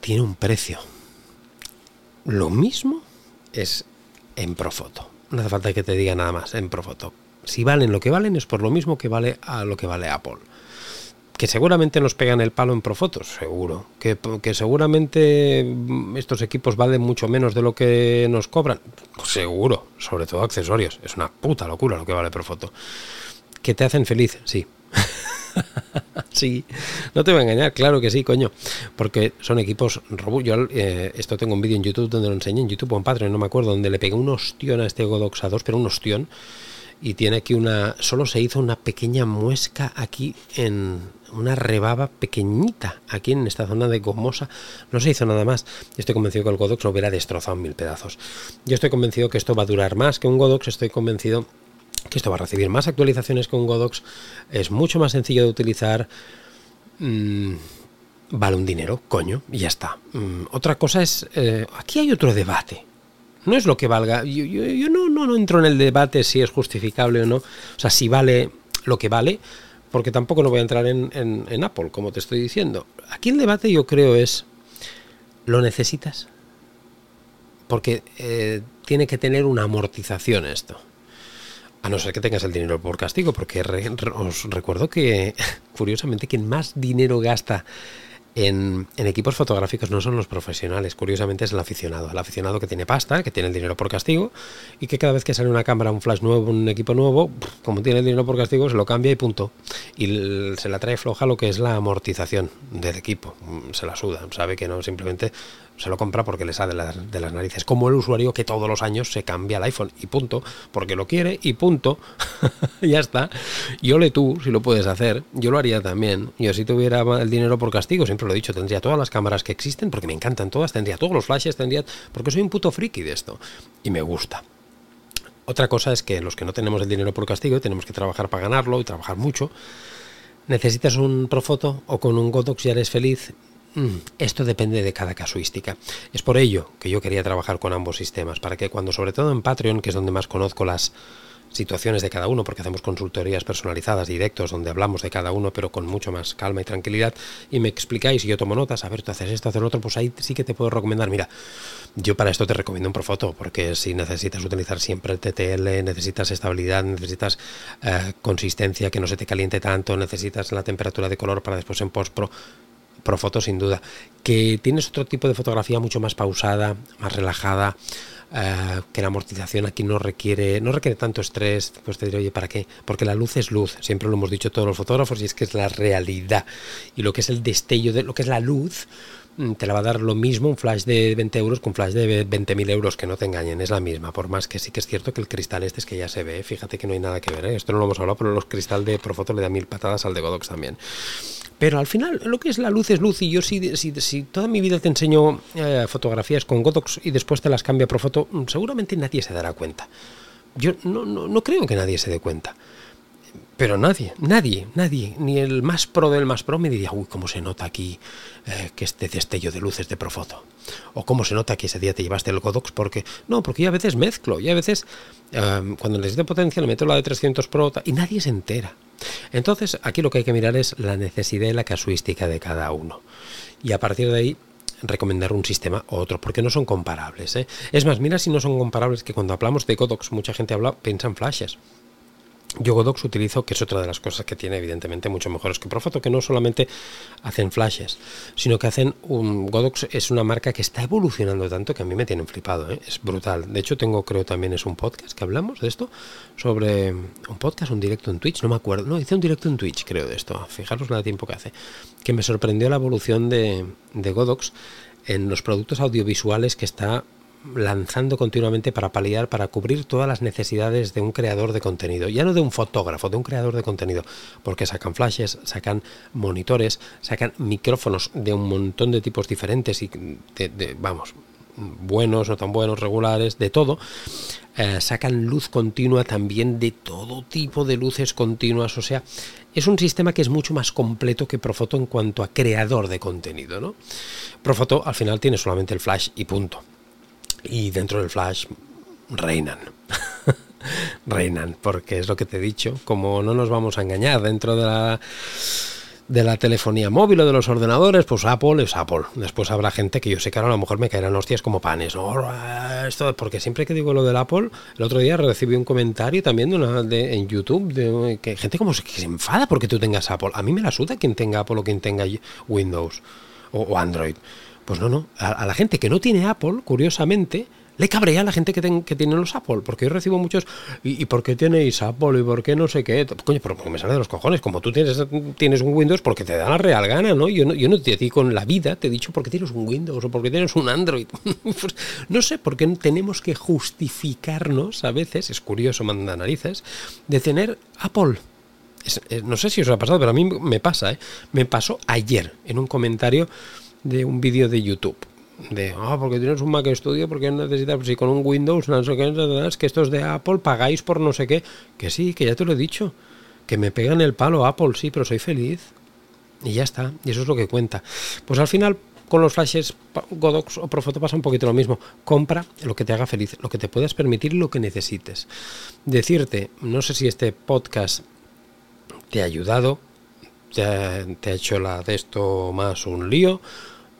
A: tiene un precio. Lo mismo es en Profoto no hace falta que te diga nada más en Profoto. Si valen lo que valen es por lo mismo que vale a lo que vale Apple. Que seguramente nos pegan el palo en Profoto, seguro. Que, que seguramente mm, estos equipos valen mucho menos de lo que nos cobran, seguro. Sobre todo accesorios. Es una puta locura lo que vale Profoto. Que te hacen feliz, sí. sí, no te voy a engañar, claro que sí, coño. Porque son equipos robustos. Yo eh, esto tengo un vídeo en YouTube donde lo enseñé, en YouTube o en Patreon, no me acuerdo, donde le pegué un ostión a este Godox A2, pero un ostión. Y tiene aquí una. Solo se hizo una pequeña muesca aquí en, una rebaba pequeñita aquí en esta zona de gomosa. No se hizo nada más. Yo estoy convencido que el Godox lo hubiera destrozado en mil pedazos. Yo estoy convencido que esto va a durar más que un Godox. Estoy convencido que esto va a recibir más actualizaciones con Godox, es mucho más sencillo de utilizar, mm, vale un dinero, coño, y ya está. Mm, otra cosa es, eh, aquí hay otro debate. No es lo que valga, yo, no, no, entro en el debate si es justificable o no, o sea, si vale lo que vale, porque tampoco no voy a entrar en, Apple, como te estoy diciendo. Aquí el debate yo creo es, ¿lo necesitas? Porque eh, tiene que tener una amortización esto. A no ser que tengas el dinero por castigo, porque os recuerdo que, curiosamente, quien más dinero gasta en, equipos fotográficos no son los profesionales, curiosamente es el aficionado. El aficionado que tiene pasta, que tiene el dinero por castigo y que cada vez que sale una cámara, un flash nuevo, un equipo nuevo, como tiene el dinero por castigo, se lo cambia y punto. Y se la trae floja lo que es la amortización del equipo. Se la suda, sabe que no, simplemente se lo compra porque le sale de las, narices. Como el usuario que todos los años se cambia el iPhone y punto, porque lo quiere y punto. ya está. Yo le tú, si lo puedes hacer, yo lo haría también. Yo si tuviera el dinero por castigo, siempre lo he dicho, tendría todas las cámaras que existen, porque me encantan todas, tendría todos los flashes, tendría... Porque soy un puto friki de esto. Y me gusta. Otra cosa es que los que no tenemos el dinero por castigo, tenemos que trabajar para ganarlo y trabajar mucho. Necesitas un Profoto o con un Godox ya eres feliz Mm, esto depende de cada casuística. Es por ello que yo quería trabajar con ambos sistemas, para que cuando, sobre todo en Patreon, que es donde más conozco las situaciones de cada uno, porque hacemos consultorías personalizadas, directos, donde hablamos de cada uno, pero con mucho más calma y tranquilidad, y me explicáis y yo tomo notas, a ver, tú haces esto, haces lo otro, pues ahí sí que te puedo recomendar, mira, yo para esto te recomiendo un Profoto, porque si necesitas utilizar siempre el TTL, necesitas estabilidad, necesitas eh, consistencia, que no se te caliente tanto, necesitas la temperatura de color para después en post pro, Profoto sin duda. Que tienes otro tipo de fotografía mucho más pausada, más relajada, eh, que la amortización aquí no requiere, no requiere tanto estrés, pues te diré, oye, ¿para qué? Porque la luz es luz, siempre lo hemos dicho todos los fotógrafos y es que es la realidad. Y lo que es el destello de lo que es la luz, mm, te la va a dar lo mismo un flash de 20 euros que un flash de 20.000 euros, que no te engañen, es la misma, por más que sí que es cierto que el cristal este es que ya se ve, fíjate que no hay nada que ver, ¿eh? esto no lo hemos hablado, pero los cristal de Profoto le da mil patadas al de Godox también. Pero al final lo que es la luz es luz y yo si, si, si toda mi vida te enseño eh, fotografías con Godox y después te las cambio a Profoto, mm, seguramente nadie se dará cuenta. Yo no, no, no creo que nadie se dé cuenta. Pero nadie, nadie, nadie, ni el más pro del más pro me diría, uy, cómo se nota aquí eh, que este destello de luces de Profoto. O cómo se nota que ese día te llevaste el Godox, porque, no, porque yo a veces mezclo, y a veces eh, cuando doy potencia le meto la de 300 Pro y nadie se entera. Entonces, aquí lo que hay que mirar es la necesidad y la casuística de cada uno. Y a partir de ahí, recomendar un sistema u otro, porque no son comparables. ¿eh? Es más, mira si no son comparables que cuando hablamos de Godox, mucha gente habla, piensa en flashes. Yo Godox utilizo, que es otra de las cosas que tiene evidentemente mucho mejores que Profoto, que no solamente hacen flashes, sino que hacen un Godox es una marca que está evolucionando tanto que a mí me tienen flipado, ¿eh? es brutal. De hecho tengo creo también es un podcast que hablamos de esto sobre un podcast, un directo en Twitch, no me acuerdo, no hice un directo en Twitch creo de esto. Fijaros la tiempo que hace, que me sorprendió la evolución de, de Godox en los productos audiovisuales que está lanzando continuamente para paliar, para cubrir todas las necesidades de un creador de contenido. Ya no de un fotógrafo, de un creador de contenido. Porque sacan flashes, sacan monitores, sacan micrófonos de un montón de tipos diferentes y de, vamos, buenos, no tan buenos, regulares, de todo. Eh, sacan luz continua también de todo tipo de luces continuas. O sea, es un sistema que es mucho más completo que Profoto en cuanto a creador de contenido. ¿no? Profoto al final tiene solamente el flash y punto y dentro del flash reinan. reinan, porque es lo que te he dicho, como no nos vamos a engañar dentro de la de la telefonía móvil o de los ordenadores, pues Apple es Apple. Después habrá gente que yo sé que ahora a lo mejor me caerán hostias como panes. Esto, porque siempre que digo lo del Apple, el otro día recibí un comentario también de una, de, en YouTube de que gente como se, que se enfada porque tú tengas Apple. A mí me la suda quien tenga Apple o quien tenga Windows o Android. Pues no, no. A, la gente que no tiene Apple, curiosamente, le cabrea a la gente que, que tiene los Apple, porque yo recibo muchos, ¿y, por qué tenéis Apple? ¿Y por qué no sé qué? Coño, pero me sale de los cojones, como tú tienes, tienes un Windows porque te da la real gana, ¿no? Yo no, yo no te digo con la vida, te he dicho porque tienes un Windows o porque tienes un Android. Pues no sé, por qué tenemos que justificarnos a veces, es curioso, manda narices, de tener Apple. no sé si os ha pasado, pero a mí me pasa, ¿eh? Me pasó ayer en un comentario de un vídeo de YouTube. De, ah, porque tienes un Mac Studio, porque necesitas, si con un Windows, no sé qué, que estos de Apple pagáis por no sé qué. Que sí, que ya te lo he dicho. Que me pegan el palo Apple, sí, pero soy feliz. Y ya está, y eso es lo que cuenta. Pues al final, con los flashes Godox o Profoto pasa un poquito lo mismo. Compra lo que te haga feliz, lo que te puedas permitir, lo que necesites. Decirte, no sé si este podcast te ha ayudado, te ha, te ha hecho la de esto más un lío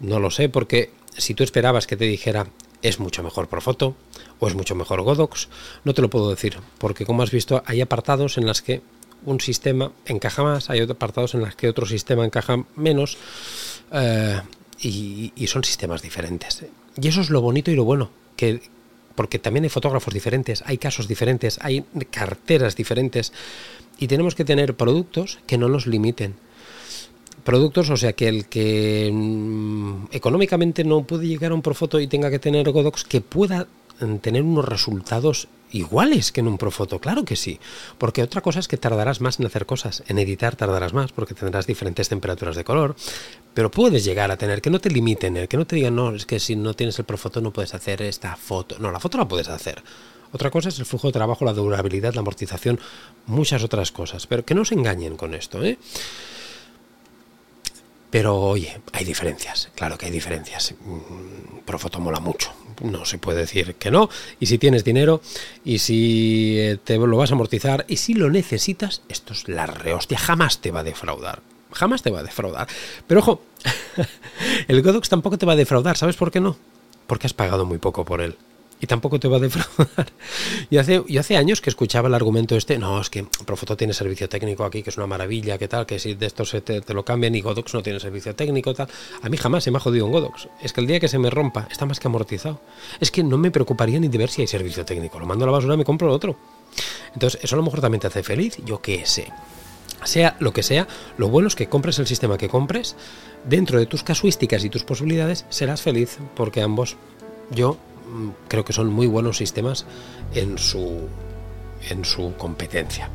A: no lo sé, porque si tú esperabas que te dijera es mucho mejor Profoto o es mucho mejor Godox, no te lo puedo decir, porque como has visto hay apartados en las que un sistema encaja más, hay apartados en los que otro sistema encaja menos eh, y, y, son sistemas diferentes. Y eso es lo bonito y lo bueno, que porque también hay fotógrafos diferentes, hay casos diferentes, hay carteras diferentes y tenemos que tener productos que no nos limiten productos, o sea que el que mm, económicamente no puede llegar a un Profoto y tenga que tener Godox, que pueda mm, tener unos resultados iguales que en un Profoto, claro que sí, porque otra cosa es que tardarás más en hacer cosas, en editar tardarás más porque tendrás diferentes temperaturas de color, pero puedes llegar a tener que no te limiten, el que no te digan, no, es que si no tienes el Profoto no puedes hacer esta foto, no, la foto la puedes hacer. Otra cosa es el flujo de trabajo, la durabilidad, la amortización, muchas otras cosas, pero que no se engañen con esto, ¿eh? Pero oye, hay diferencias, claro que hay diferencias. Mm, Profoto mola mucho, no se puede decir que no. Y si tienes dinero y si eh, te lo vas a amortizar y si lo necesitas, esto es la rehostia, jamás te va a defraudar. Jamás te va a defraudar. Pero ojo, el Godox tampoco te va a defraudar, ¿sabes por qué no? Porque has pagado muy poco por él y tampoco te va a defraudar. Y hace, y hace años que escuchaba el argumento este, no, es que Profoto tiene servicio técnico aquí, que es una maravilla, que tal, que si de esto se te, lo cambian y Godox no tiene servicio técnico, tal. A mí jamás se me ha jodido un Godox. Es que el día que se me rompa, está más que amortizado. Es que no me preocuparía ni de ver si hay servicio técnico. Lo mando a la basura me compro otro. Entonces, eso a lo mejor también te hace feliz, yo qué sé. Sea lo que sea, lo bueno es que compres el sistema que compres, dentro de tus casuísticas y tus posibilidades serás feliz, porque ambos, yo creo que son muy buenos sistemas en su, en su competencia.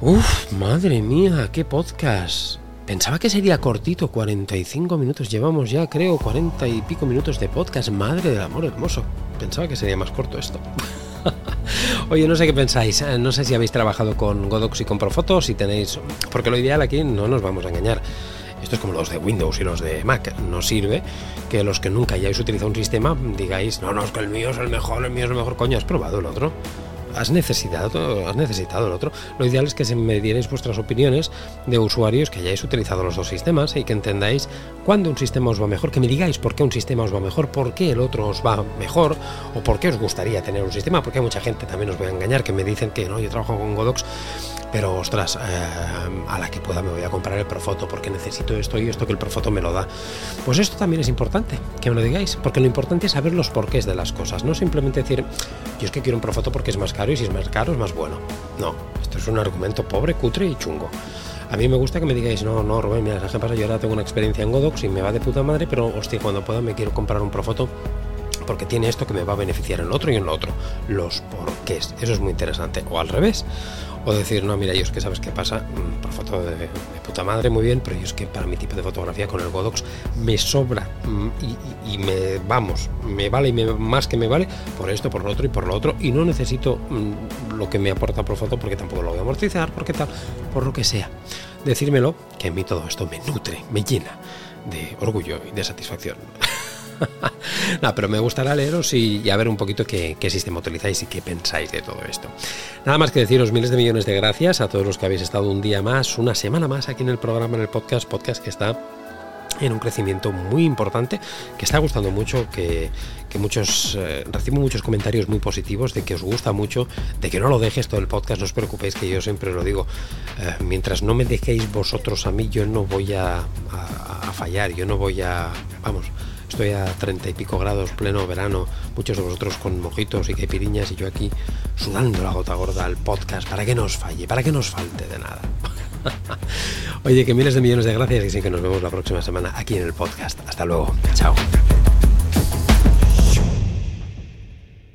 A: Uf, madre mía, qué podcast. Pensaba que sería cortito, 45 minutos. Llevamos ya, creo, 40 y pico minutos de podcast. Madre del amor hermoso. Pensaba que sería más corto esto. Oye, no sé qué pensáis. Eh, no sé si habéis trabajado con Godox y con Profoto, si tenéis. Porque lo ideal aquí no nos vamos a engañar. Esto es como los de Windows y los de Mac. No sirve que los que nunca hayáis utilizado un sistema digáis, no, no, es que el mío es el mejor, el mío es el mejor. Coño, ¿has probado el otro? has necesitado, has necesitado el otro. Lo ideal es que se me dierais vuestras opiniones de usuarios que hayáis utilizado los dos sistemas y que entendáis cuándo un sistema os va mejor, que me digáis por qué un sistema os va mejor, por qué el otro os va mejor o por qué os gustaría tener un sistema, porque hay mucha gente, también os voy a engañar, que me dicen que no, yo trabajo con Godox pero ostras, eh, a la que pueda me voy a comprar el Profoto porque necesito esto y esto que el Profoto me lo da. Pues esto también es importante, que me lo digáis, porque lo importante es saber los porqués de las cosas, no simplemente decir, yo es que quiero un Profoto porque es más caro y si es más caro es más bueno. No, esto es un argumento pobre, cutre y chungo. A mí me gusta que me digáis, no, no, Rubén, mira, ¿sabes qué pasa? Yo ahora tengo una experiencia en Godox y me va de puta madre, pero hostia, cuando pueda me quiero comprar un Profoto porque tiene esto que me va a beneficiar en lo otro y en lo otro. Los porqués. Eso es muy interesante. O al revés. O decir, no, mira, yo es que sabes qué pasa, mm, por foto de, puta madre, muy bien, pero yo es que para mi tipo de fotografía con el Godox me sobra mm, y, me, vamos, me vale y más que me vale por esto, por lo otro y por lo otro, y no necesito mm, lo que me aporta por foto porque tampoco lo voy a amortizar, porque tal, por lo que sea. Decírmelo, que a mí todo esto me nutre, me llena de orgullo y de satisfacción. pero me gustará leeros y, a ver un poquito qué, sistema utilizáis y qué pensáis de todo esto. Nada más que deciros miles de millones de gracias a todos los que habéis estado un día más, una semana más aquí en el programa, en el podcast, podcast que está en un crecimiento muy importante, que está gustando mucho, que, muchos eh, recibo muchos comentarios muy positivos de que os gusta mucho, de que no lo dejes todo el podcast, no os preocupéis que yo siempre lo digo, eh, mientras no me dejéis vosotros a mí, yo no voy a fallar, yo no voy a, vamos, Estoy a treinta y pico grados, pleno verano, muchos de vosotros con mojitos y caipiriñas y yo aquí sudando la gota gorda al podcast para que no os falle, para que no os falte de nada. Oye, que miles de millones de gracias y sí que nos vemos la próxima semana aquí en el podcast. Hasta luego. Chao.